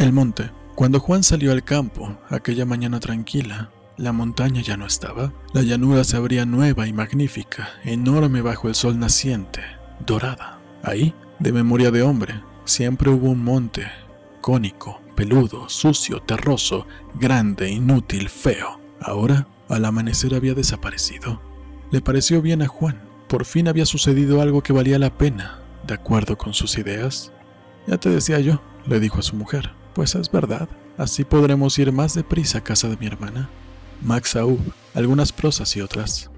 El monte. Cuando Juan salió al campo, aquella mañana tranquila, la montaña ya no estaba. La llanura se abría nueva y magnífica, enorme bajo el sol naciente, dorada. Ahí, de memoria de hombre, siempre hubo un monte, cónico, peludo, sucio, terroso, grande, inútil, feo. Ahora, al amanecer había desaparecido. Le pareció bien a Juan. Por fin había sucedido algo que valía la pena, de acuerdo con sus ideas. Ya te decía yo, le dijo a su mujer. Pues es verdad, así podremos ir más deprisa a casa de mi hermana. Max Aub, algunas prosas y otras.